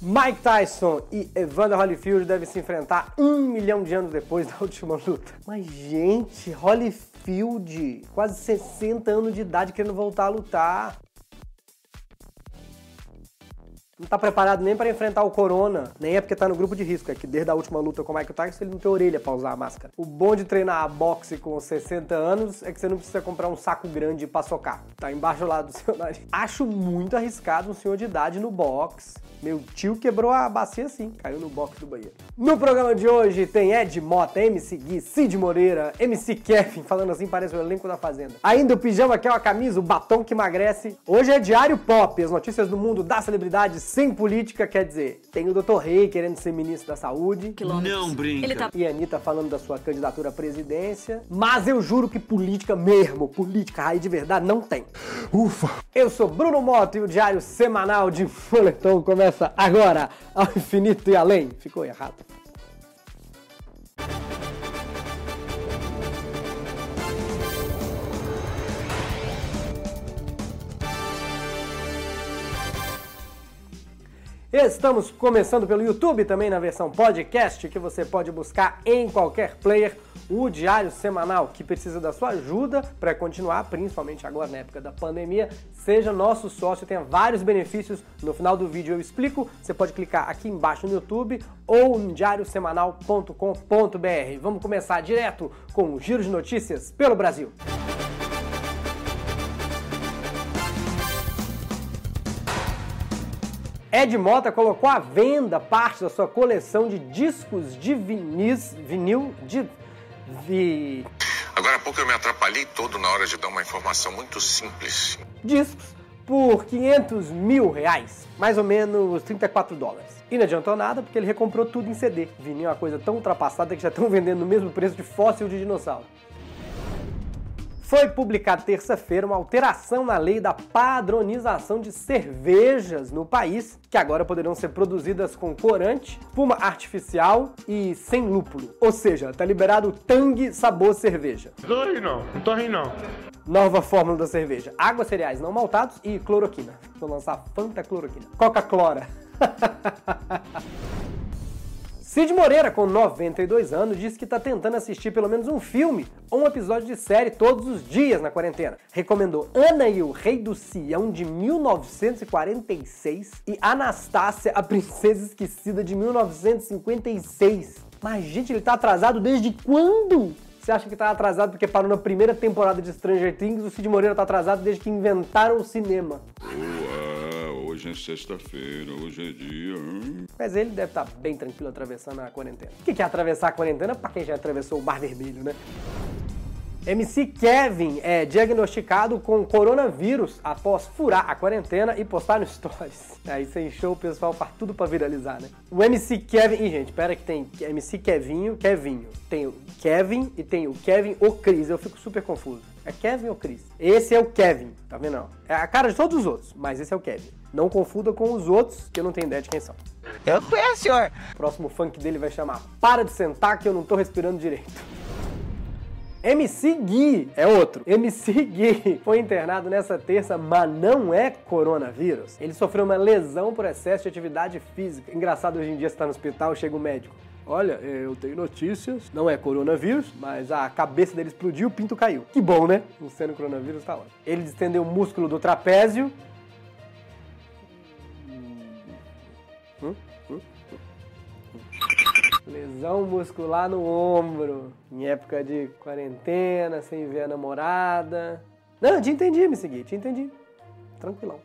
Mike Tyson e Evander Holyfield devem se enfrentar um milhão de anos depois da última luta. Mas, gente, Holyfield, quase 60 anos de idade, querendo voltar a lutar. Não tá preparado nem para enfrentar o Corona, nem é porque tá no grupo de risco, é que desde a última luta com o Mike Tyson ele não tem orelha pra usar a máscara. O bom de treinar a boxe com 60 anos é que você não precisa comprar um saco grande pra socar. Tá embaixo lá do seu nariz. Acho muito arriscado um senhor de idade no boxe. Meu tio quebrou a bacia assim, caiu no box do banheiro. No programa de hoje tem Ed Mota, MC Gui, Cid Moreira, MC Kevin, falando assim parece o elenco da Fazenda. Ainda o pijama que é uma camisa, o batom que emagrece. Hoje é Diário Pop, as notícias do mundo da celebridade sem política, quer dizer, tem o Dr. Rei querendo ser ministro da Saúde. Não brinca. Ele tá E a Anitta falando da sua candidatura à presidência. Mas eu juro que política mesmo, política raiz de verdade, não tem. Ufa! Eu sou Bruno Moto e o diário semanal de Moletom começa agora, ao infinito e além. Ficou errado. Estamos começando pelo YouTube, também na versão podcast, que você pode buscar em qualquer player, o Diário Semanal, que precisa da sua ajuda para continuar, principalmente agora na época da pandemia. Seja nosso sócio, tenha vários benefícios. No final do vídeo eu explico. Você pode clicar aqui embaixo no YouTube ou no diariosemanal.com.br. Vamos começar direto com o giro de notícias pelo Brasil. Ed Mota colocou à venda parte da sua coleção de discos de vinis, vinil de vi, Agora há pouco eu me atrapalhei todo na hora de dar uma informação muito simples. discos por 500 mil reais, mais ou menos 34 dólares. E não adiantou nada porque ele recomprou tudo em CD. Vinil é uma coisa tão ultrapassada que já estão vendendo no mesmo preço de fóssil de dinossauro. Foi publicada terça-feira uma alteração na lei da padronização de cervejas no país, que agora poderão ser produzidas com corante, espuma artificial e sem lúpulo. Ou seja, tá liberado o Tang sabor cerveja. Tô rindo não, não tô rindo não. Nova fórmula da cerveja: água, cereais não maltados e cloroquina. Vou lançar Fanta Cloroquina. Coca-Clora. Cid Moreira, com 92 anos, disse que está tentando assistir pelo menos um filme ou um episódio de série todos os dias na quarentena. Recomendou Ana e o Rei do Sião, de 1946, e Anastácia, a Princesa Esquecida, de 1956. Mas, gente, ele tá atrasado desde quando? Você acha que tá atrasado porque parou na primeira temporada de Stranger Things? O Cid Moreira tá atrasado desde que inventaram o cinema. Hoje é sexta-feira, hoje é dia. Mas ele deve estar bem tranquilo atravessando a quarentena. O que é atravessar a quarentena pra quem já atravessou o Mar Vermelho, né? MC Kevin é diagnosticado com coronavírus após furar a quarentena e postar no Stories. Aí você encheu o pessoal faz tudo pra viralizar, né? O MC Kevin... Ih, gente, pera que tem MC Kevinho, Kevinho. Tem o Kevin e tem o Kevin ou Cris. Eu fico super confuso. É Kevin ou Cris? Esse é o Kevin, tá vendo? não? É a cara de todos os outros, mas esse é o Kevin. Não confunda com os outros, que eu não tenho ideia de quem são. Eu conheço, senhor. O próximo funk dele vai chamar Para de sentar que eu não tô respirando direito. MC Gui é outro. MC Gui foi internado nessa terça, mas não é coronavírus. Ele sofreu uma lesão por excesso de atividade física. Engraçado, hoje em dia você tá no hospital, chega o médico. Olha, eu tenho notícias, não é coronavírus, mas a cabeça dele explodiu, o pinto caiu. Que bom, né? Não sendo coronavírus, tá ótimo. Ele distendeu o músculo do trapézio. Hum? Hum? Lesão muscular no ombro. Em época de quarentena, sem ver a namorada. Não, te entendi, me segui, te entendi. Tranquilão.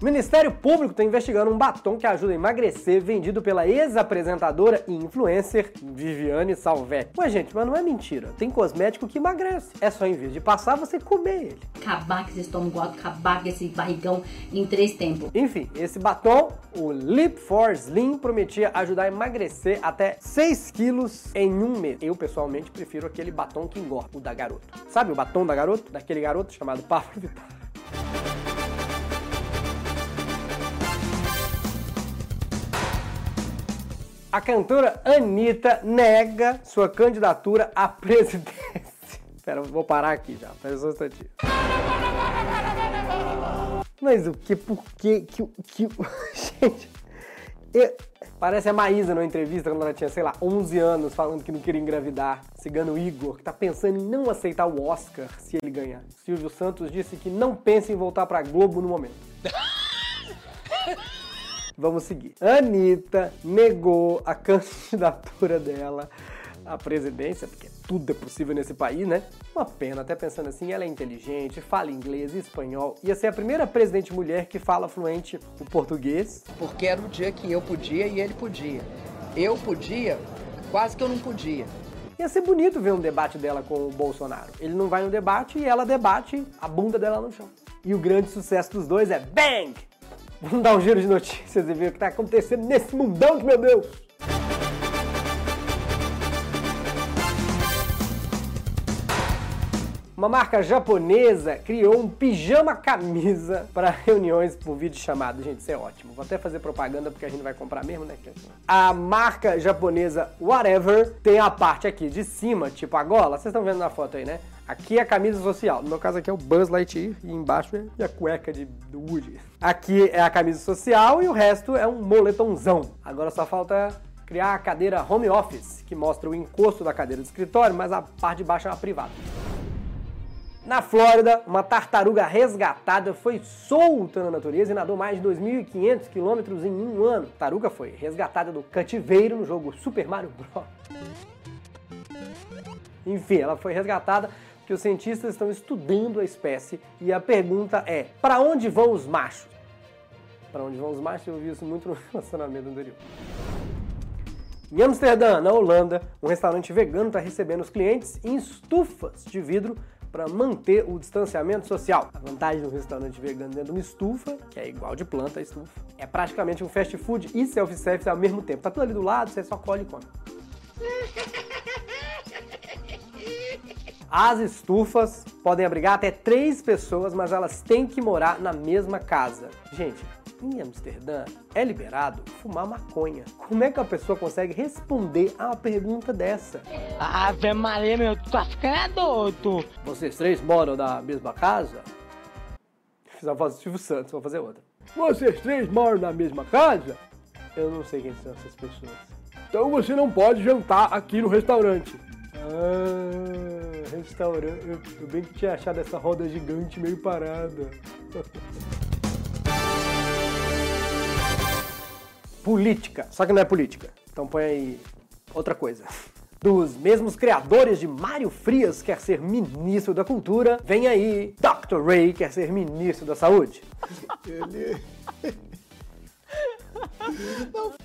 O Ministério Público está investigando um batom que ajuda a emagrecer vendido pela ex-apresentadora e influencer Viviane Salvetti. Ué, gente, mas não é mentira. Tem cosmético que emagrece. É só em vez de passar, você comer ele. acabar com esse estômago alto, acabar com esse barrigão em três tempos. Enfim, esse batom, o Lip for Slim, prometia ajudar a emagrecer até 6 quilos em um mês. Eu, pessoalmente, prefiro aquele batom que engorda, o da garoto. Sabe o batom da garoto? Daquele garoto chamado Pablo Vittar. A cantora Anitta nega sua candidatura à presidência. Pera, vou parar aqui já. Pera só um instantinho. Mas o que, por que, que, que... Gente, eu- parece a Maísa numa entrevista quando ela tinha, sei lá, 11 anos, falando que não queria engravidar. Cigano Igor, que tá pensando em não aceitar o Oscar se ele ganhar. Silvio Santos disse que não pensa em voltar pra Globo no momento. Vamos seguir. Anitta negou a candidatura dela à presidência, porque tudo é possível nesse país, né? Uma pena, até pensando assim, ela é inteligente, fala inglês e espanhol. Ia ser a primeira presidente mulher que fala fluente o português. porque era o dia que eu podia e ele podia. Eu podia, quase que eu não podia. Ia ser bonito ver um debate dela com o Bolsonaro. Ele não vai no debate e ela debate a bunda dela no chão. E o grande sucesso dos dois é Bang! Vamos dar um giro de notícias e ver o que tá acontecendo nesse mundão que, meu Deus! Uma marca japonesa criou um pijama camisa para reuniões por vídeo chamado. Gente, isso é ótimo. Vou até fazer propaganda porque a gente vai comprar mesmo, né? A marca japonesa Whatever tem a parte aqui de cima, tipo a gola. Vocês estão vendo na foto aí, né? Aqui é a camisa social. No meu caso aqui é o Buzz Lightyear e embaixo é a cueca de, Woody. Aqui é a camisa social e o resto é um moletomzão. Agora só falta criar a cadeira home office, que mostra o encosto da cadeira de escritório, mas a parte de baixo é uma privada. Na Flórida, uma tartaruga resgatada foi solta na natureza e nadou mais de 2.500 quilômetros em um ano. A tartaruga foi resgatada do cativeiro no jogo Super Mario Bros. Enfim, ela foi resgatada porque os cientistas estão estudando a espécie e a pergunta é: para onde vão os machos? Para onde vão os machos? Eu vi isso muito no relacionamento anterior. Em Amsterdã, na Holanda, um restaurante vegano está recebendo os clientes em estufas de vidro para manter o distanciamento social. A vantagem do restaurante vegano dentro de uma estufa, que é igual de planta a estufa, é praticamente um fast food e self-service ao mesmo tempo. Tá tudo ali do lado, você só colhe e come. As estufas podem abrigar até três pessoas, mas elas têm que morar na mesma casa. Gente, em Amsterdã é liberado fumar maconha. Como é que a pessoa consegue responder a uma pergunta dessa? Ave Maria, meu, tu tá ficando é doido. Vocês três moram na mesma casa? Fiz a voz do Silvio Santos, vou fazer outra. Vocês três moram na mesma casa? Eu não sei quem são essas pessoas. Então você não pode jantar aqui no restaurante. Ah, restaurante. Eu, eu bem que tinha achado essa roda gigante meio parada. política. Só que não é política. Então põe aí outra coisa. Dos mesmos criadores de Mário Frias quer ser ministro da Cultura, vem aí Dr. Ray quer ser ministro da Saúde.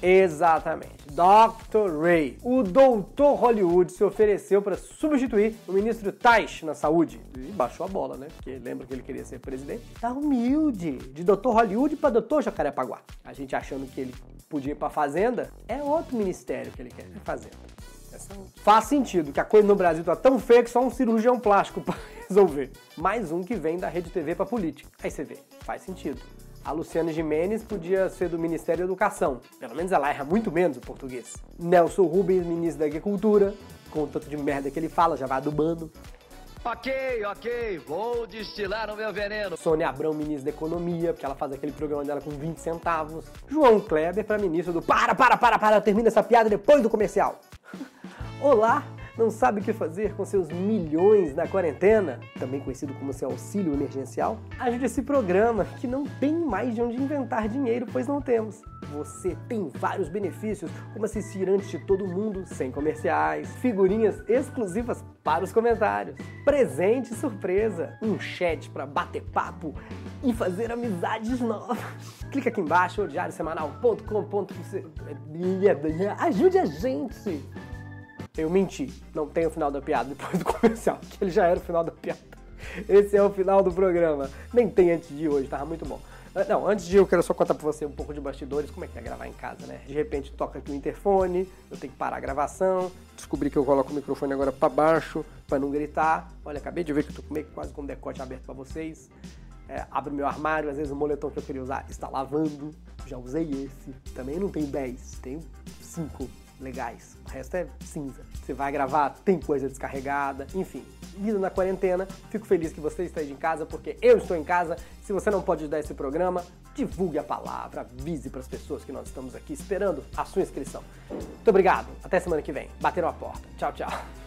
Exatamente. Dr. Ray. O Doutor Hollywood se ofereceu para substituir o ministro Taish na saúde. E baixou a bola, né? Porque lembra que ele queria ser presidente? Tá humilde. De Doutor Hollywood para Doutor Jacarepaguá. A gente achando que ele podia ir pra Fazenda, é outro ministério que ele quer. É Fazenda. Faz sentido que a coisa no Brasil tá tão feia que só um cirurgião plástico para resolver. Mais um que vem da Rede TV pra política. Aí você vê, faz sentido. A Luciana Gimenez podia ser do Ministério da Educação. Pelo menos ela erra muito menos o português. Nelson Rubens, ministro da Agricultura. Com o tanto de merda que ele fala, já vai adubando. Ok, ok, vou destilar o meu veneno. Sônia Abrão, ministro da Economia, porque ela faz aquele programa dela com 20 centavos. João Kleber para ministro do Para, para, para, para, termina essa piada depois do comercial. Olá, não sabe o que fazer com seus milhões na quarentena? Também conhecido como seu auxílio emergencial? Ajude esse programa que não tem mais de onde inventar dinheiro, pois não temos. Você tem vários benefícios, como assistir antes de todo mundo, sem comerciais, figurinhas exclusivas para os comentários, presente surpresa, um chat para bater papo e fazer amizades novas. Clica aqui embaixo, diariosemanal.com.br. Ajude a gente! Eu menti, não tem o final da piada depois do comercial, que ele já era o final da piada. Esse é o final do programa. Nem tem antes de hoje, tava muito bom. Ah, Não, antes de eu quero só contar pra você um pouco de bastidores, como é que é gravar em casa, né? De repente toca aqui o interfone, eu tenho que parar a gravação, descobri que eu coloco o microfone agora pra baixo, pra não gritar. Olha, acabei de ver que eu tô meio quase com o decote aberto pra vocês. É, abro meu armário, às vezes o moletom que eu queria usar está lavando. Já usei esse. Também não tenho 10, tenho 5. legais. O resto é cinza. Você vai gravar, tem coisa descarregada, enfim. Vida na quarentena. Fico feliz que você esteja em casa, porque eu estou em casa. Se você não pode ajudar esse programa, divulgue a palavra, avise para as pessoas que nós estamos aqui esperando a sua inscrição. Muito obrigado. Até semana que vem. Bateram a porta. Tchau, tchau.